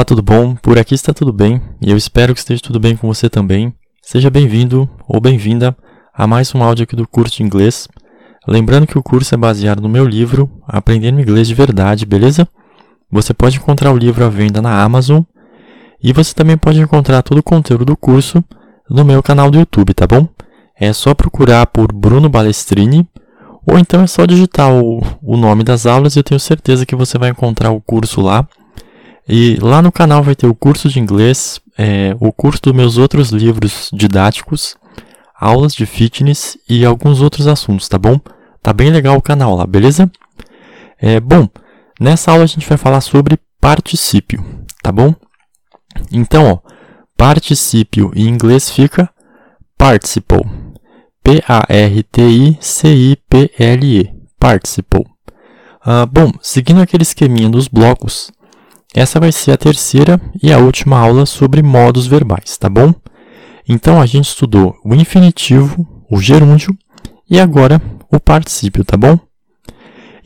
Olá, tudo bom? Por aqui está tudo bem e eu espero que esteja tudo bem com você também. Seja bem-vindo ou bem-vinda a mais um áudio aqui do curso de inglês. Lembrando que o curso é baseado no meu livro Aprendendo Inglês de Verdade, beleza? Você pode encontrar o livro à venda na Amazon e você também pode encontrar todo o conteúdo do curso no meu canal do YouTube, tá bom? É só procurar por Bruno Balestrini ou então é só digitar o, o nome das aulas e eu tenho certeza que você vai encontrar o curso lá. E lá no canal vai ter o curso de inglês, é, o curso dos meus outros livros didáticos, aulas de fitness e alguns outros assuntos, tá bom? Tá bem legal o canal lá, beleza? É, bom, nessa aula a gente vai falar sobre particípio, tá bom? Então, ó, particípio em inglês fica participle. P-A-R-T-I-C-I-P-L-E. Participle. Uh, bom, seguindo aquele esqueminha dos blocos, essa vai ser a terceira e a última aula sobre modos verbais, tá bom? Então a gente estudou o infinitivo, o gerúndio e agora o particípio, tá bom?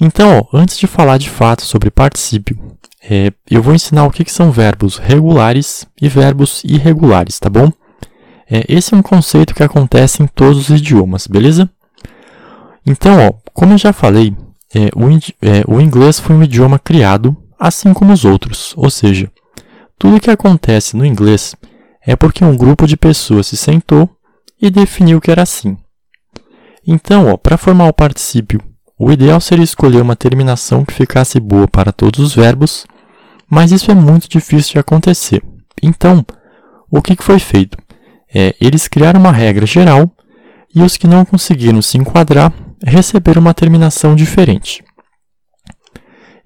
Então, ó, antes de falar de fato sobre particípio, é, eu vou ensinar o que, que são verbos regulares e verbos irregulares, tá bom? É, esse é um conceito que acontece em todos os idiomas, beleza? Então, ó, como eu já falei, é, o, é, o inglês foi um idioma criado assim como os outros. Ou seja, tudo que acontece no inglês é porque um grupo de pessoas se sentou e definiu que era assim. Então, para formar o particípio, o ideal seria escolher uma terminação que ficasse boa para todos os verbos, mas isso é muito difícil de acontecer. Então, o que, que foi feito? É, eles criaram uma regra geral e os que não conseguiram se enquadrar receberam uma terminação diferente.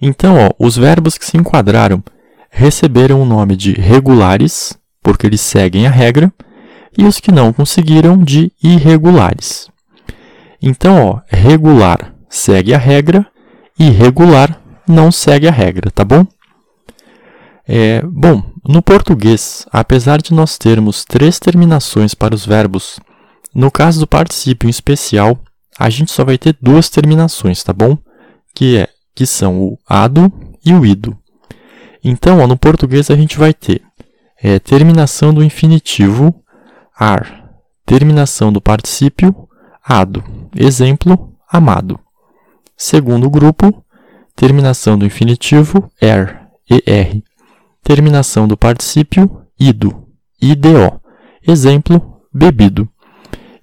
Então, ó, os verbos que se enquadraram receberam o nome de regulares, porque eles seguem a regra, e os que não conseguiram de irregulares. Então, ó, regular segue a regra, irregular não segue a regra, tá bom? É, bom, no português, apesar de nós termos três terminações para os verbos, no caso do particípio em especial, a gente só vai ter duas terminações, tá bom? Que é que são o ado e o ido. Então, ó, no português a gente vai ter é, terminação do infinitivo ar, terminação do particípio ado. Exemplo, amado. Segundo grupo, terminação do infinitivo er, er. Terminação do particípio ido, ido. Exemplo, bebido.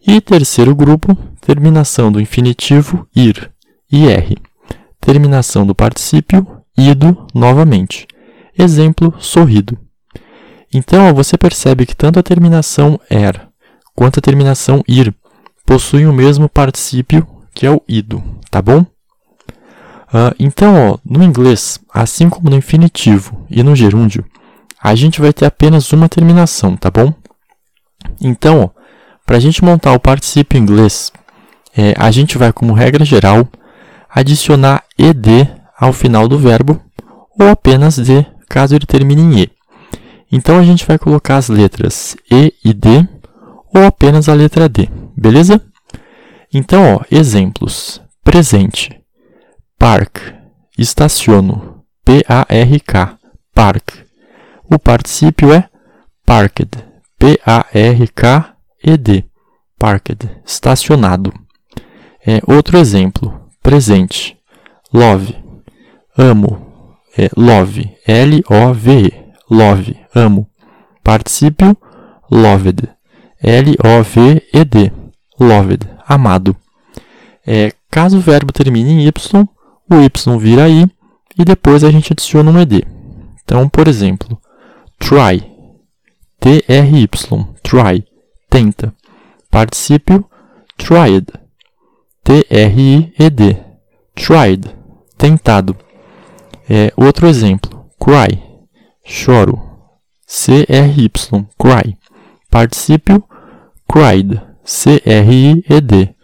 E terceiro grupo, terminação do infinitivo ir, ir terminação do particípio ido novamente. Exemplo, sorrido. Então, você percebe que tanto a terminação er quanto a terminação ir possuem o mesmo particípio, que é o ido, tá bom? Uh, então, ó, no inglês, assim como no infinitivo e no gerúndio, a gente vai ter apenas uma terminação, tá bom? Então, para a gente montar o particípio inglês, é, a gente vai, como regra geral, adicionar ed ao final do verbo ou apenas d, caso ele termine em e. Então a gente vai colocar as letras e e d ou apenas a letra d, beleza? Então, ó, exemplos: presente, park, estaciono, P-A-R-K, park. O particípio é parked, P-A-R-K-E-D, parked, estacionado. É, outro exemplo: presente. Love. Amo. É love. L-O-V-E. Love. Amo. Particípio. Loved. L-O-V-E-D. Loved. Amado. É, caso o verbo termine em Y, o Y vira I e depois a gente adiciona um ED. Então, por exemplo, try. T-R-Y. Try. Tenta. Particípio. Tried. T-R-I-E-D. Tried. Tentado. É, outro exemplo. Cry. Choro. C-R-Y. Cry. Particípio. Cried. C-R-I-E-D.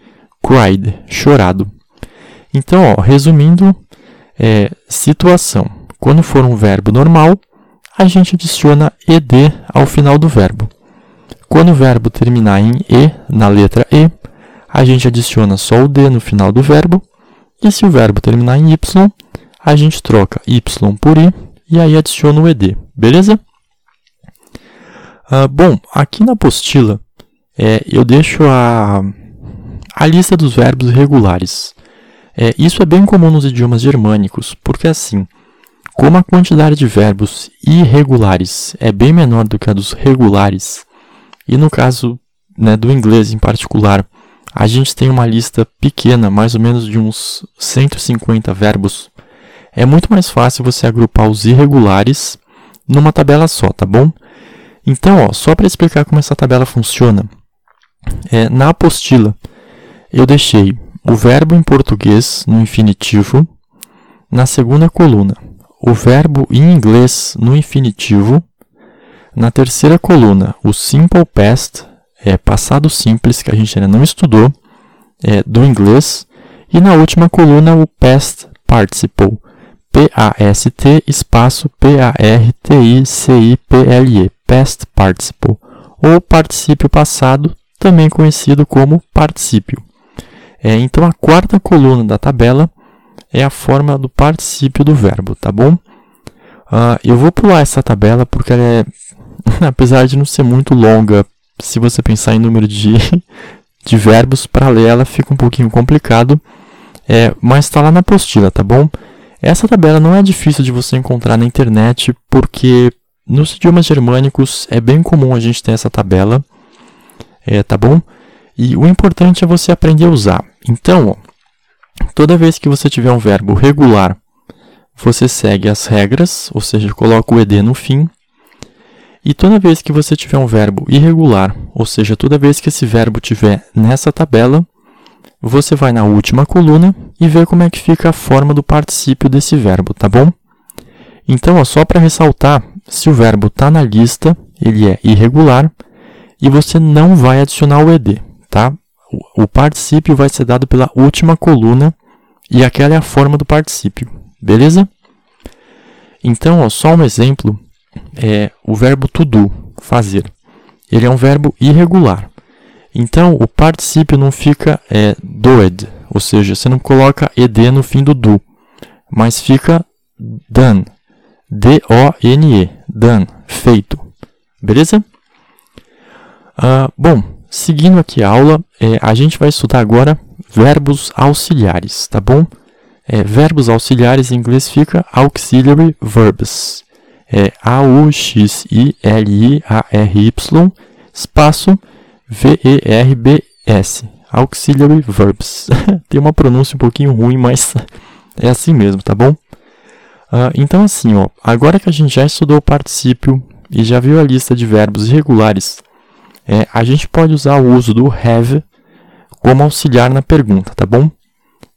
Cried. Chorado. Então, ó, resumindo, é, situação. Quando for um verbo normal, a gente adiciona ed ao final do verbo. Quando o verbo terminar em e, na letra e, a gente adiciona só o D no final do verbo. E se o verbo terminar em Y, a gente troca Y por I e aí adiciono o ed, beleza? Uh, bom, aqui na apostila é, eu deixo a, a lista dos verbos regulares. É, isso é bem comum nos idiomas germânicos, porque assim, como a quantidade de verbos irregulares é bem menor do que a dos regulares, e no caso né, do inglês em particular, a gente tem uma lista pequena, mais ou menos de uns 150 verbos, é muito mais fácil você agrupar os irregulares numa tabela só, tá bom? Então, ó, só para explicar como essa tabela funciona, é, na apostila eu deixei o verbo em português no infinitivo na segunda coluna, o verbo em inglês no infinitivo, na terceira coluna, o simple past, é passado simples, que a gente ainda não estudou, é, do inglês, e na última coluna, o past participle, P-A-S-T espaço P-A-R-T-I-C-I-P-L-E, past participle, ou particípio passado, também conhecido como particípio. É, então, a quarta coluna da tabela é a forma do particípio do verbo, tá bom? Uh, eu vou pular essa tabela porque ela é, apesar de não ser muito longa, se você pensar em número de, de verbos, para ler ela fica um pouquinho complicado, é, mas está lá na apostila, tá bom? Essa tabela não é difícil de você encontrar na internet, porque nos idiomas germânicos é bem comum a gente ter essa tabela, é, tá bom? E o importante é você aprender a usar. Então, ó, toda vez que você tiver um verbo regular, você segue as regras, ou seja, coloca o ed no fim. E toda vez que você tiver um verbo irregular, ou seja, toda vez que esse verbo tiver nessa tabela, você vai na última coluna e vê como é que fica a forma do particípio desse verbo, tá bom? Então, ó, só para ressaltar, se o verbo está na lista, ele é irregular e você não vai adicionar o ed, tá? O, particípio vai ser dado pela última coluna e aquela é a forma do particípio, beleza? Então, ó, só um exemplo é o verbo to do, fazer. Ele é um verbo irregular. Então, o particípio não fica é, doed, ou seja, você não coloca ed no fim do do, mas fica done, D-O-N-E, done, feito. Beleza? Uh, bom, seguindo aqui a aula, é, a gente vai estudar agora verbos auxiliares, tá bom? É, verbos auxiliares em inglês fica auxiliary verbs. É A-U-X-I-L-I-A-R-Y, espaço V-E-R-B-S, auxiliary verbs. Tem uma pronúncia um pouquinho ruim, mas é assim mesmo, tá bom? Uh, então assim, ó, agora que a gente já estudou o particípio e já viu a lista de verbos irregulares, é, a gente pode usar o uso do have como auxiliar na pergunta, tá bom?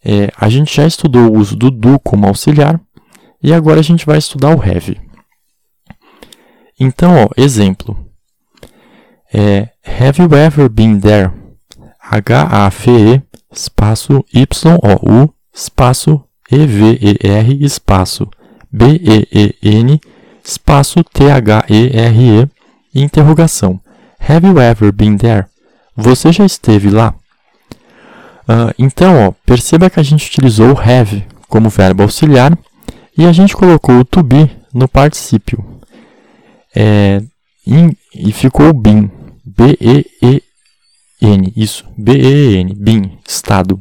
É, a gente já estudou o uso do do como auxiliar e agora a gente vai estudar o have. Então, ó, exemplo. É, have you ever been there? H-A-V-E, espaço Y-O-U, espaço E-V-E-R, espaço B-E-E-N, espaço T-H-E-R-E, interrogação. Have you ever been there? Você já esteve lá? Uh, então, ó, perceba que a gente utilizou o have como verbo auxiliar e a gente colocou o to be no particípio. É, in, e ficou been. B-E-E-N, isso, been, estado.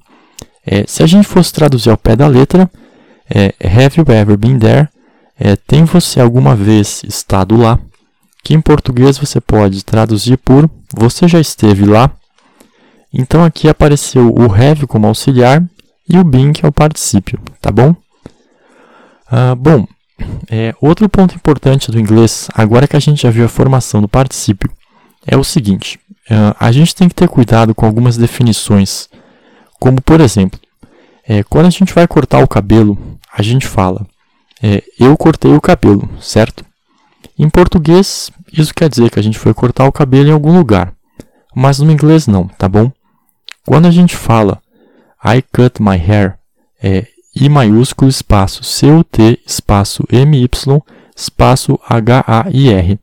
É, se a gente fosse traduzir ao pé da letra, é, have you ever been there? É, tem você alguma vez estado lá? Que em português você pode traduzir por você já esteve lá? Então aqui apareceu o have como auxiliar e o been que é o particípio, tá bom? Ah, bom, é, outro ponto importante do inglês, agora que a gente já viu a formação do particípio, é o seguinte: uh, a gente tem que ter cuidado com algumas definições, como por exemplo, é, quando a gente vai cortar o cabelo, a gente fala é, eu cortei o cabelo, certo? Em português, isso quer dizer que a gente foi cortar o cabelo em algum lugar, mas no inglês não, tá bom? Quando a gente fala I cut my hair, é I maiúsculo espaço C-U-T espaço M-Y espaço H-A-I-R.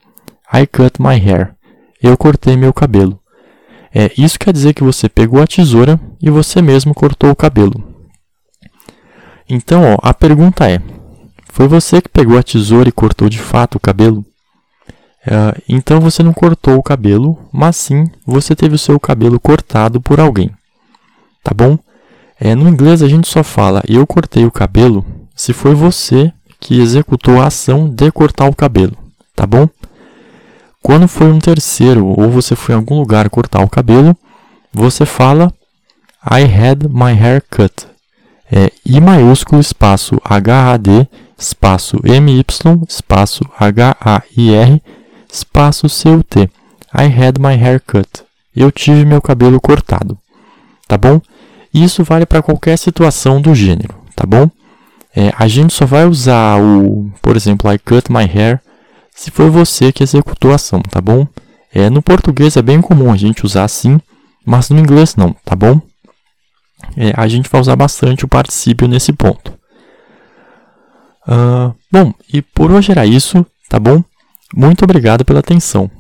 I cut my hair eu cortei meu cabelo. É, isso quer dizer que você pegou a tesoura e você mesmo cortou o cabelo. Então, ó, a pergunta é: Foi você que pegou a tesoura e cortou de fato o cabelo? Uh, então você não cortou o cabelo, mas sim você teve o seu cabelo cortado por alguém. Tá bom? É, no inglês a gente só fala eu cortei o cabelo se foi você que executou a ação de cortar o cabelo. Tá bom? Quando foi um terceiro ou você foi em algum lugar cortar o cabelo, você fala I had my hair cut. É I maiúsculo espaço H-A-D espaço M-Y espaço H-A-I-R espaço C-U-T. I had my hair cut. Eu tive meu cabelo cortado. Tá bom? Isso vale para qualquer situação do gênero, tá bom? É, a gente só vai usar o, por exemplo, I cut my hair se foi você que executou a ação, tá bom? É, no português é bem comum a gente usar assim, mas no inglês não, tá bom? É, a gente vai usar bastante o particípio nesse ponto. Uh, bom, e por hoje era isso, tá bom? Muito obrigado pela atenção.